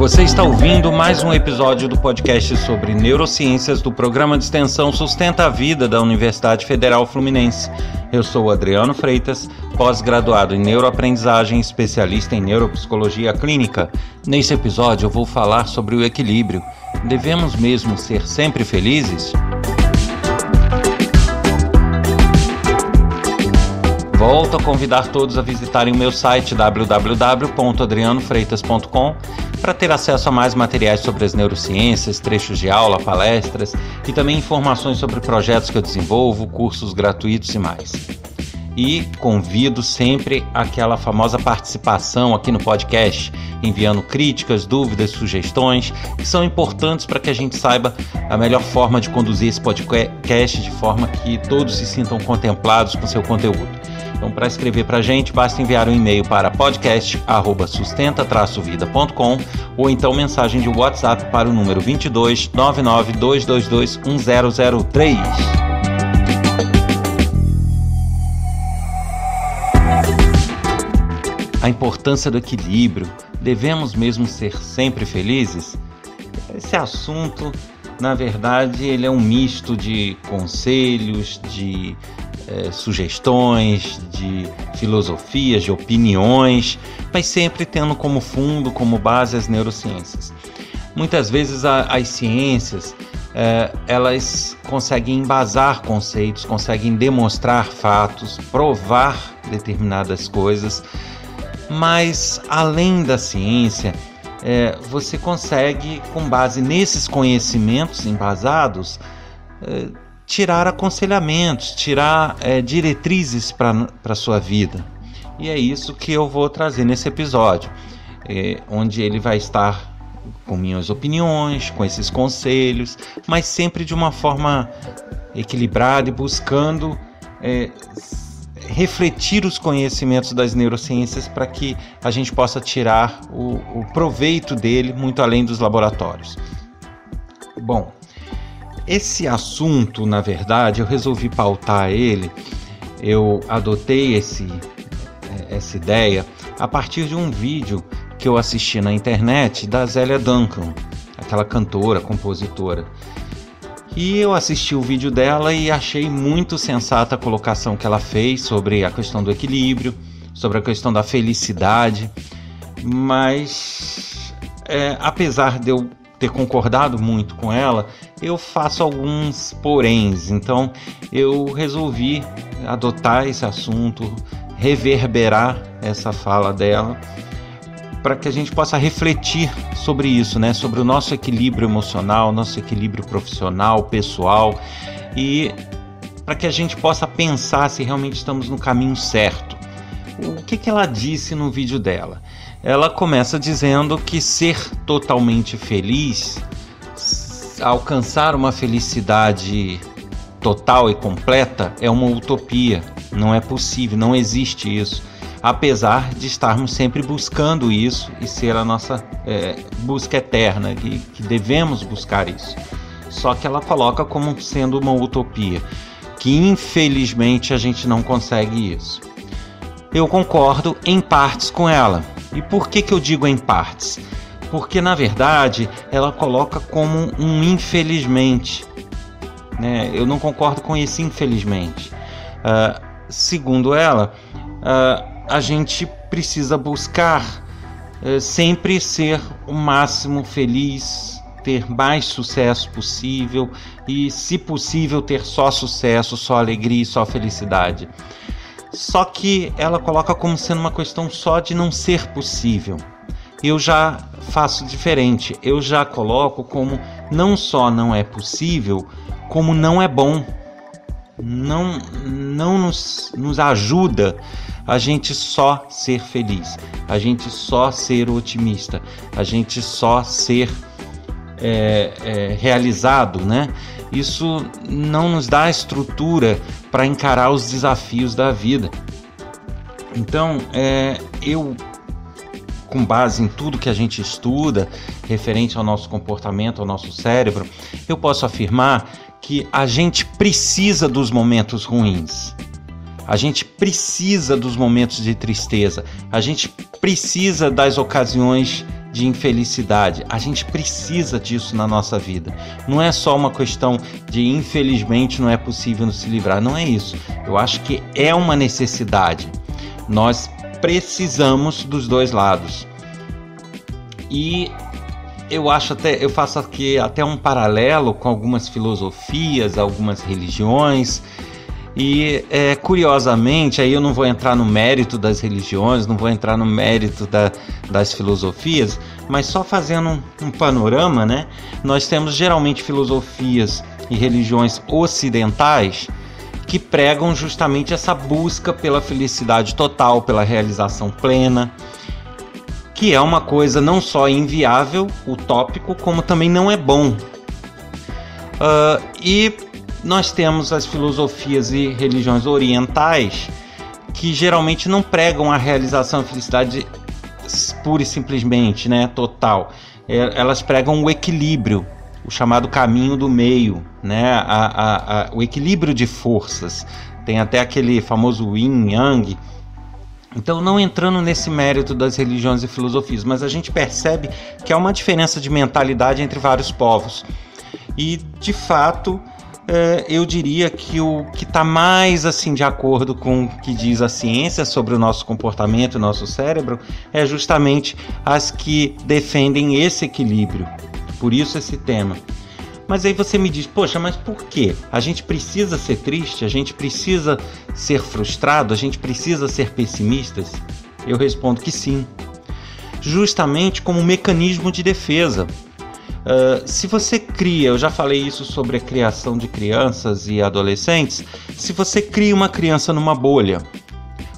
Você está ouvindo mais um episódio do podcast sobre neurociências do programa de extensão Sustenta a Vida da Universidade Federal Fluminense. Eu sou Adriano Freitas, pós-graduado em neuroaprendizagem, especialista em neuropsicologia clínica. Nesse episódio eu vou falar sobre o equilíbrio. Devemos mesmo ser sempre felizes? Volto a convidar todos a visitarem o meu site www.adrianofreitas.com para ter acesso a mais materiais sobre as neurociências, trechos de aula, palestras e também informações sobre projetos que eu desenvolvo, cursos gratuitos e mais. E convido sempre aquela famosa participação aqui no podcast, enviando críticas, dúvidas, sugestões, que são importantes para que a gente saiba a melhor forma de conduzir esse podcast de forma que todos se sintam contemplados com seu conteúdo. Então, para escrever para a gente, basta enviar um e-mail para podcast@sustenta-vida.com ou então mensagem de WhatsApp para o número 22 99222 1003. A importância do equilíbrio. Devemos mesmo ser sempre felizes? Esse assunto, na verdade, ele é um misto de conselhos, de é, sugestões, de filosofias, de opiniões, mas sempre tendo como fundo, como base as neurociências. Muitas vezes a, as ciências é, elas conseguem embasar conceitos, conseguem demonstrar fatos, provar determinadas coisas, mas além da ciência, é, você consegue, com base nesses conhecimentos embasados, é, tirar aconselhamentos, tirar é, diretrizes para a sua vida. E é isso que eu vou trazer nesse episódio, é, onde ele vai estar com minhas opiniões, com esses conselhos, mas sempre de uma forma equilibrada e buscando é, refletir os conhecimentos das neurociências para que a gente possa tirar o, o proveito dele muito além dos laboratórios. Bom, esse assunto, na verdade, eu resolvi pautar ele, eu adotei esse, é, essa ideia a partir de um vídeo que eu assisti na internet da Zélia Duncan, aquela cantora, compositora. E eu assisti o vídeo dela e achei muito sensata a colocação que ela fez sobre a questão do equilíbrio, sobre a questão da felicidade. Mas, é, apesar de eu ter concordado muito com ela, eu faço alguns poréns. Então eu resolvi adotar esse assunto, reverberar essa fala dela, para que a gente possa refletir sobre isso, né? Sobre o nosso equilíbrio emocional, nosso equilíbrio profissional, pessoal e para que a gente possa pensar se realmente estamos no caminho certo. O que, que ela disse no vídeo dela? Ela começa dizendo que ser totalmente feliz, alcançar uma felicidade total e completa é uma utopia. Não é possível, não existe isso. Apesar de estarmos sempre buscando isso e ser a nossa é, busca eterna, e que devemos buscar isso. Só que ela coloca como sendo uma utopia, que infelizmente a gente não consegue isso. Eu concordo em partes com ela, e por que, que eu digo em partes? Porque na verdade ela coloca como um infelizmente. Né? Eu não concordo com esse infelizmente. Uh, segundo ela, uh, a gente precisa buscar uh, sempre ser o máximo feliz, ter mais sucesso possível e, se possível, ter só sucesso, só alegria e só felicidade. Só que ela coloca como sendo uma questão só de não ser possível. Eu já faço diferente. Eu já coloco como não só não é possível, como não é bom. Não, não nos, nos ajuda a gente só ser feliz, a gente só ser otimista, a gente só ser é, é, realizado, né? Isso não nos dá estrutura para encarar os desafios da vida. Então, é, eu, com base em tudo que a gente estuda referente ao nosso comportamento, ao nosso cérebro, eu posso afirmar que a gente precisa dos momentos ruins. A gente precisa dos momentos de tristeza. A gente precisa das ocasiões de infelicidade. A gente precisa disso na nossa vida. Não é só uma questão de infelizmente não é possível se livrar. Não é isso. Eu acho que é uma necessidade. Nós precisamos dos dois lados. E eu acho até eu faço aqui até um paralelo com algumas filosofias, algumas religiões e é, curiosamente, aí eu não vou entrar no mérito das religiões, não vou entrar no mérito da, das filosofias, mas só fazendo um, um panorama, né? Nós temos geralmente filosofias e religiões ocidentais que pregam justamente essa busca pela felicidade total, pela realização plena, que é uma coisa não só inviável, utópico, como também não é bom. Uh, e nós temos as filosofias e religiões orientais que geralmente não pregam a realização da felicidade pura e simplesmente, né, total. É, elas pregam o equilíbrio, o chamado caminho do meio, né, a, a, a, o equilíbrio de forças. Tem até aquele famoso Yin Yang. Então, não entrando nesse mérito das religiões e filosofias, mas a gente percebe que há uma diferença de mentalidade entre vários povos. E, de fato, é, eu diria que o que está mais assim de acordo com o que diz a ciência sobre o nosso comportamento, o nosso cérebro, é justamente as que defendem esse equilíbrio. Por isso esse tema. Mas aí você me diz, poxa, mas por quê? A gente precisa ser triste? A gente precisa ser frustrado? A gente precisa ser pessimistas? Eu respondo que sim. Justamente como um mecanismo de defesa. Uh, se você cria, eu já falei isso sobre a criação de crianças e adolescentes, se você cria uma criança numa bolha,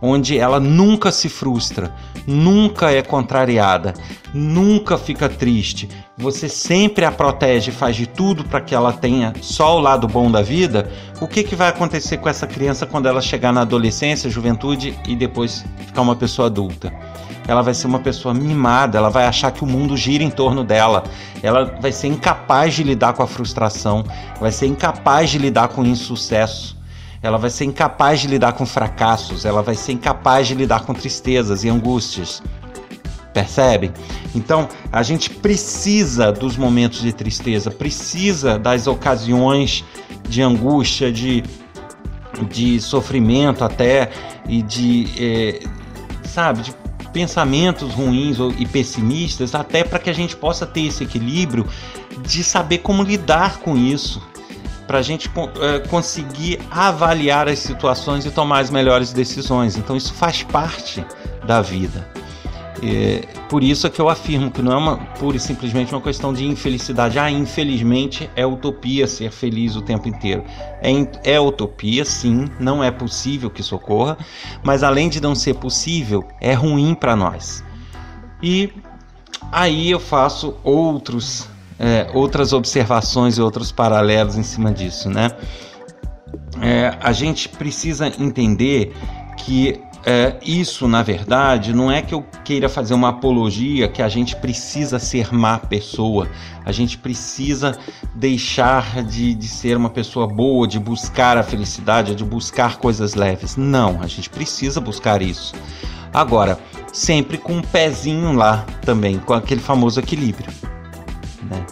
onde ela nunca se frustra, nunca é contrariada, nunca fica triste, você sempre a protege, faz de tudo para que ela tenha só o lado bom da vida, o que, que vai acontecer com essa criança quando ela chegar na adolescência, juventude e depois ficar uma pessoa adulta? ela vai ser uma pessoa mimada, ela vai achar que o mundo gira em torno dela, ela vai ser incapaz de lidar com a frustração, vai ser incapaz de lidar com o insucesso, ela vai ser incapaz de lidar com fracassos, ela vai ser incapaz de lidar com tristezas e angústias. Percebem? Então, a gente precisa dos momentos de tristeza, precisa das ocasiões de angústia, de, de sofrimento até e de, é, sabe, de pensamentos ruins e pessimistas, até para que a gente possa ter esse equilíbrio de saber como lidar com isso, para a gente é, conseguir avaliar as situações e tomar as melhores decisões. Então, isso faz parte da vida. É, por isso é que eu afirmo que não é uma pura e simplesmente uma questão de infelicidade. Ah, infelizmente é utopia ser feliz o tempo inteiro. É, é utopia, sim, não é possível que isso ocorra, mas além de não ser possível, é ruim para nós. E aí eu faço outros, é, outras observações e outros paralelos em cima disso, né? É, a gente precisa entender que é, isso, na verdade, não é que eu queira fazer uma apologia que a gente precisa ser má pessoa, a gente precisa deixar de, de ser uma pessoa boa, de buscar a felicidade, de buscar coisas leves. Não, a gente precisa buscar isso. Agora, sempre com um pezinho lá também, com aquele famoso equilíbrio. Né?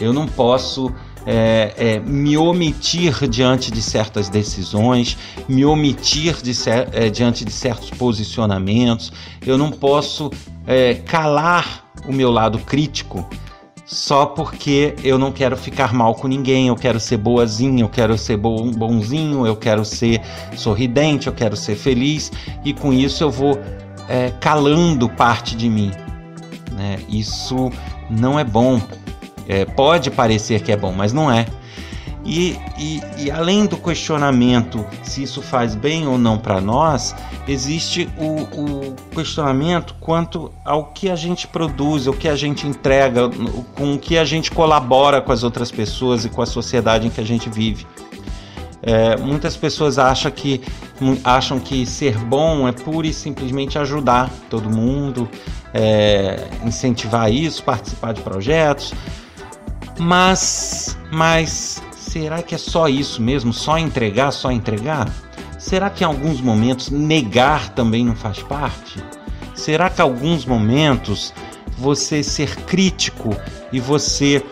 Eu não posso é, é, me omitir diante de certas decisões, me omitir de é, diante de certos posicionamentos. Eu não posso é, calar o meu lado crítico só porque eu não quero ficar mal com ninguém, eu quero ser boazinha, eu quero ser bonzinho, eu quero ser sorridente, eu quero ser feliz e com isso eu vou é, calando parte de mim. Né? Isso não é bom é, pode parecer que é bom, mas não é. E, e, e, além do questionamento se isso faz bem ou não para nós, existe o, o, questionamento quanto ao que a gente produz, o que a gente entrega, com o que a gente colabora com as outras pessoas e com a sociedade em que a gente vive. É, muitas pessoas acham que, acham que ser bom é pura e simplesmente ajudar todo mundo, é, incentivar isso, participar de projetos, mas, mas será que é só isso mesmo? Só entregar, só entregar? Será que em alguns momentos negar também não faz parte? Será que em alguns momentos você ser crítico e você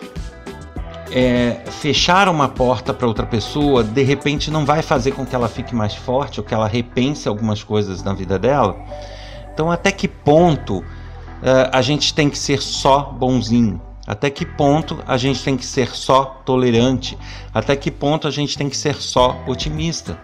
é, fechar uma porta para outra pessoa, de repente não vai fazer com que ela fique mais forte ou que ela repense algumas coisas na vida dela. Então, até que ponto é, a gente tem que ser só bonzinho? Até que ponto a gente tem que ser só tolerante? Até que ponto a gente tem que ser só otimista?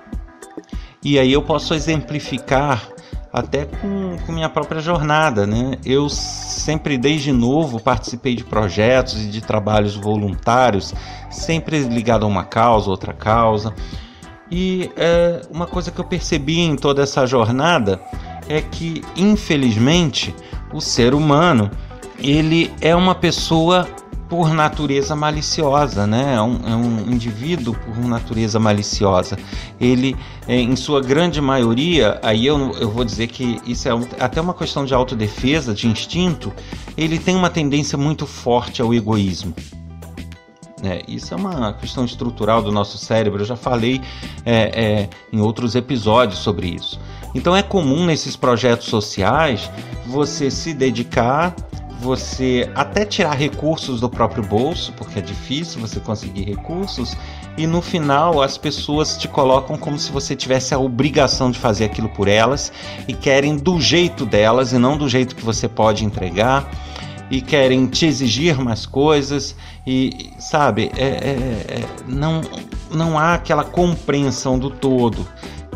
E aí eu posso exemplificar até com, com, minha própria jornada, né? Eu sempre desde novo participei de projetos e de trabalhos voluntários, sempre ligado a uma causa, outra causa. E é, uma coisa que eu percebi em toda essa jornada é que, infelizmente, o ser humano ele é uma pessoa por natureza maliciosa, né? É um, é um, indivíduo por natureza maliciosa. Ele, é, em sua grande maioria, aí eu, eu vou dizer que isso é até uma questão de autodefesa, de instinto, ele tem uma tendência muito forte ao egoísmo. É, isso é uma questão estrutural do nosso cérebro, eu já falei é, é, em outros episódios sobre isso. Então é comum nesses projetos sociais você se dedicar você até tirar recursos do próprio bolso, porque é difícil você conseguir recursos, e no final as pessoas te colocam como se você tivesse a obrigação de fazer aquilo por elas e querem do jeito delas e não do jeito que você pode entregar e querem te exigir mais coisas e sabe é, é, é, não não há aquela compreensão do todo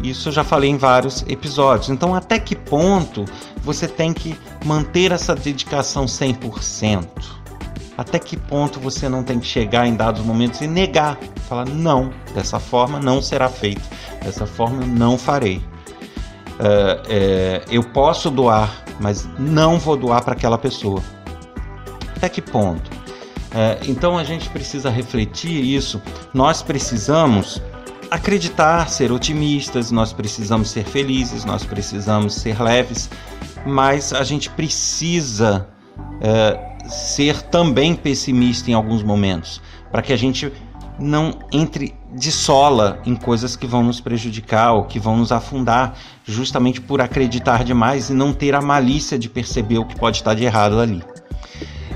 isso eu já falei em vários episódios. Então, até que ponto você tem que manter essa dedicação 100%? Até que ponto você não tem que chegar em dados momentos e negar, falar não, dessa forma não será feito, dessa forma não farei. Uh, eu posso doar, mas não vou doar para aquela pessoa. Até que ponto? Uh, então a gente precisa refletir isso. Nós precisamos acreditar, ser otimistas, nós precisamos ser felizes, nós precisamos ser leves, mas a gente precisa é, ser também pessimista em alguns momentos, para que a gente não entre de sola em coisas que vão nos prejudicar ou que vão nos afundar, justamente por acreditar demais e não ter a malícia de perceber o que pode estar de errado ali.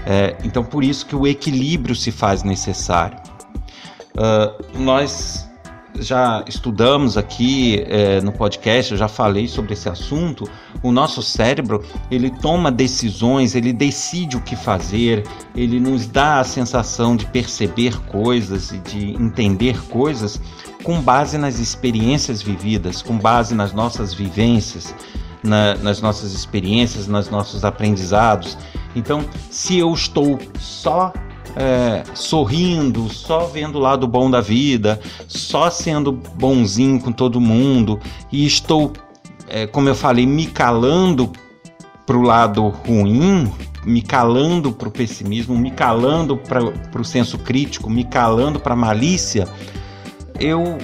É, então, por isso que o equilíbrio se faz necessário. Uh, nós já estudamos aqui é, no podcast, eu já falei sobre esse assunto. O nosso cérebro ele toma decisões, ele decide o que fazer, ele nos dá a sensação de perceber coisas e de entender coisas com base nas experiências vividas, com base nas nossas vivências, na, nas nossas experiências, nos nossos aprendizados. Então, se eu estou só é, sorrindo, só vendo o lado bom da vida, só sendo bonzinho com todo mundo e estou, é, como eu falei, me calando para o lado ruim, me calando para o pessimismo, me calando para o senso crítico, me calando para a malícia, eu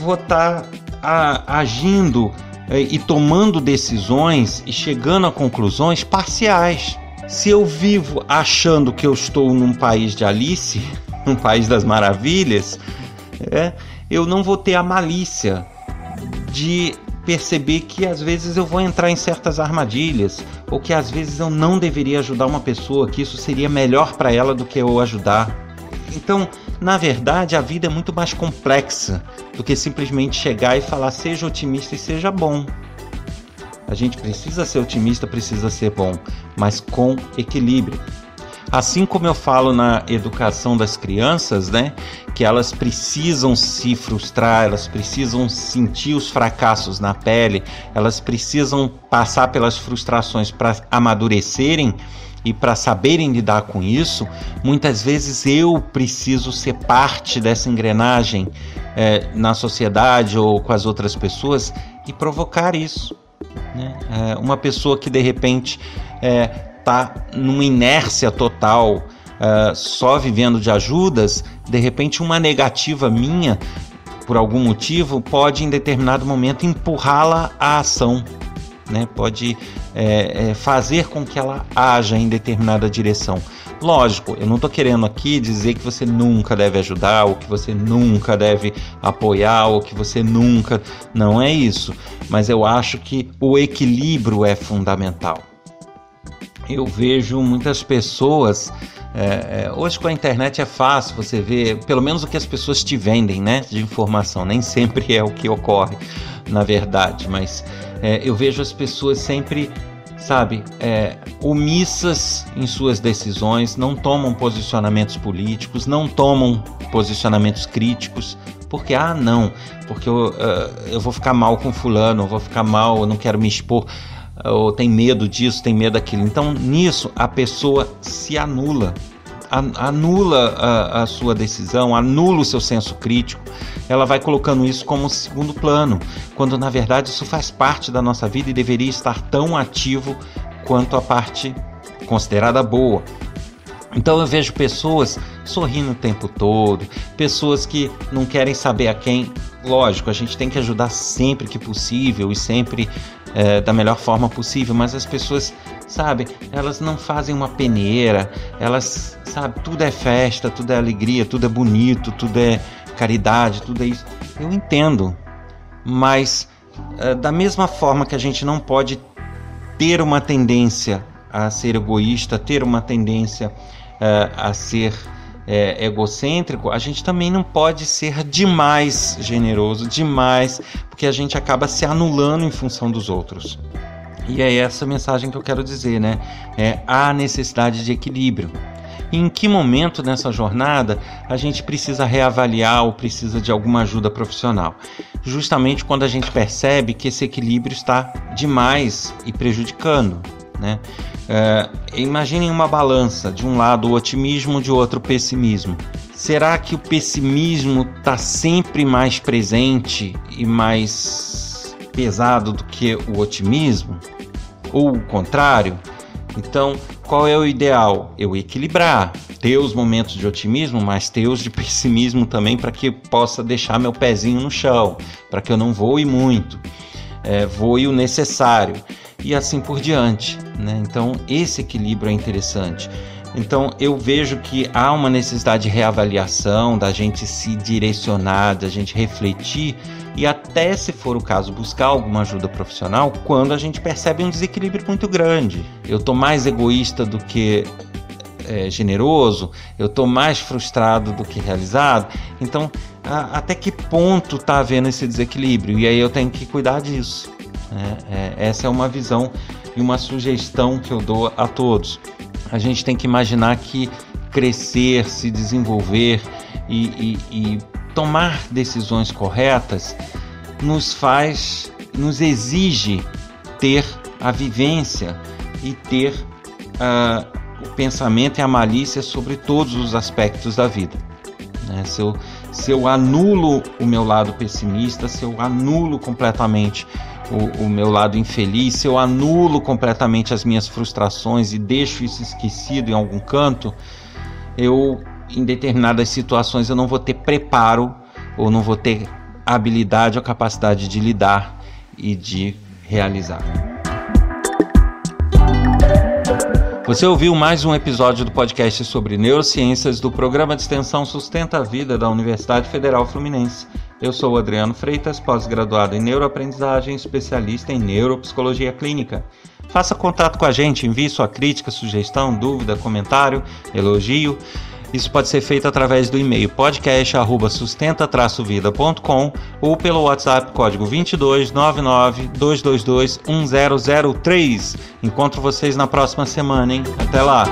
vou estar tá agindo é, e tomando decisões e chegando a conclusões parciais. Se eu vivo achando que eu estou num país de Alice, um país das maravilhas, é, eu não vou ter a malícia de perceber que às vezes eu vou entrar em certas armadilhas, ou que às vezes eu não deveria ajudar uma pessoa, que isso seria melhor para ela do que eu ajudar. Então, na verdade, a vida é muito mais complexa do que simplesmente chegar e falar seja otimista e seja bom. A gente precisa ser otimista, precisa ser bom, mas com equilíbrio. Assim como eu falo na educação das crianças, né, que elas precisam se frustrar, elas precisam sentir os fracassos na pele, elas precisam passar pelas frustrações para amadurecerem e para saberem lidar com isso, muitas vezes eu preciso ser parte dessa engrenagem é, na sociedade ou com as outras pessoas e provocar isso. Né? É uma pessoa que de repente está é, numa inércia total, é, só vivendo de ajudas, de repente uma negativa minha, por algum motivo, pode em determinado momento empurrá-la à ação. Né? Pode é, é fazer com que ela haja em determinada direção. Lógico, eu não estou querendo aqui dizer que você nunca deve ajudar, ou que você nunca deve apoiar, ou que você nunca. Não é isso. Mas eu acho que o equilíbrio é fundamental. eu vejo muitas pessoas. É, é, hoje com a internet é fácil você ver, pelo menos o que as pessoas te vendem, né, de informação. Nem sempre é o que ocorre, na verdade, mas é, eu vejo as pessoas sempre, sabe, é, omissas em suas decisões, não tomam posicionamentos políticos, não tomam posicionamentos críticos, porque ah não, porque eu, uh, eu vou ficar mal com fulano, eu vou ficar mal, eu não quero me expor ou tem medo disso, tem medo daquilo. Então, nisso, a pessoa se anula, anula a, a, sua decisão, anula o seu senso crítico. Ela vai colocando isso como segundo plano, quando na verdade isso faz parte da nossa vida e deveria estar tão ativo quanto a parte considerada boa. Então eu vejo pessoas sorrindo o tempo todo, pessoas que não querem saber a quem. Lógico, a gente tem que ajudar sempre que possível e sempre é, da melhor forma possível, mas as pessoas, sabe, elas não fazem uma peneira, elas, sabe, tudo é festa, tudo é alegria, tudo é bonito, tudo é caridade, tudo é isso. Eu entendo, mas é, da mesma forma que a gente não pode ter uma tendência a ser egoísta, ter uma tendência é, a ser é, egocêntrico, a gente também não pode ser demais generoso, demais, porque a gente acaba se anulando em função dos outros. E é essa mensagem que eu quero dizer, né? É a necessidade de equilíbrio. Em que momento nessa jornada a gente precisa reavaliar ou precisa de alguma ajuda profissional? Justamente quando a gente percebe que esse equilíbrio está demais e prejudicando. Né? É, imaginem uma balança, de um lado o otimismo, de outro o pessimismo. Será que o pessimismo está sempre mais presente e mais pesado do que o otimismo? Ou o contrário? Então, qual é o ideal? Eu equilibrar, ter os momentos de otimismo, mas ter os de pessimismo também, para que possa deixar meu pezinho no chão, para que eu não voe muito, é, voe o necessário e assim por diante. Né? Então, esse equilíbrio é interessante. Então, eu vejo que há uma necessidade de reavaliação, da gente se direcionar, da gente refletir e, até se for o caso, buscar alguma ajuda profissional quando a gente percebe um desequilíbrio muito grande. Eu estou mais egoísta do que é, generoso, eu estou mais frustrado do que realizado. Então, a, até que ponto está havendo esse desequilíbrio? E aí eu tenho que cuidar disso. Né? É, essa é uma visão e uma sugestão que eu dou a todos. A gente tem que imaginar que crescer, se desenvolver e, e, e tomar decisões corretas nos faz, nos exige ter a vivência e ter uh, o pensamento e a malícia sobre todos os aspectos da vida. Né? Se, eu, se eu anulo o meu lado pessimista, se eu anulo completamente o, o, meu lado infeliz, se eu anulo completamente as minhas frustrações e deixo isso esquecido em algum canto, eu em determinadas situações eu não vou ter preparo ou não vou ter habilidade ou capacidade de lidar e de realizar. Você ouviu mais um episódio do podcast sobre neurociências do programa de extensão Sustenta a Vida da Universidade Federal Fluminense. Eu sou Adriano Freitas, pós-graduado em neuroaprendizagem, especialista em neuropsicologia clínica. Faça contato com a gente, envie sua crítica, sugestão, dúvida, comentário, elogio. Isso pode ser feito através do e-mail podcast@sustenta-vida.com ou pelo WhatsApp código 22 99 222 1003. Encontro vocês na próxima semana, hein? Até lá.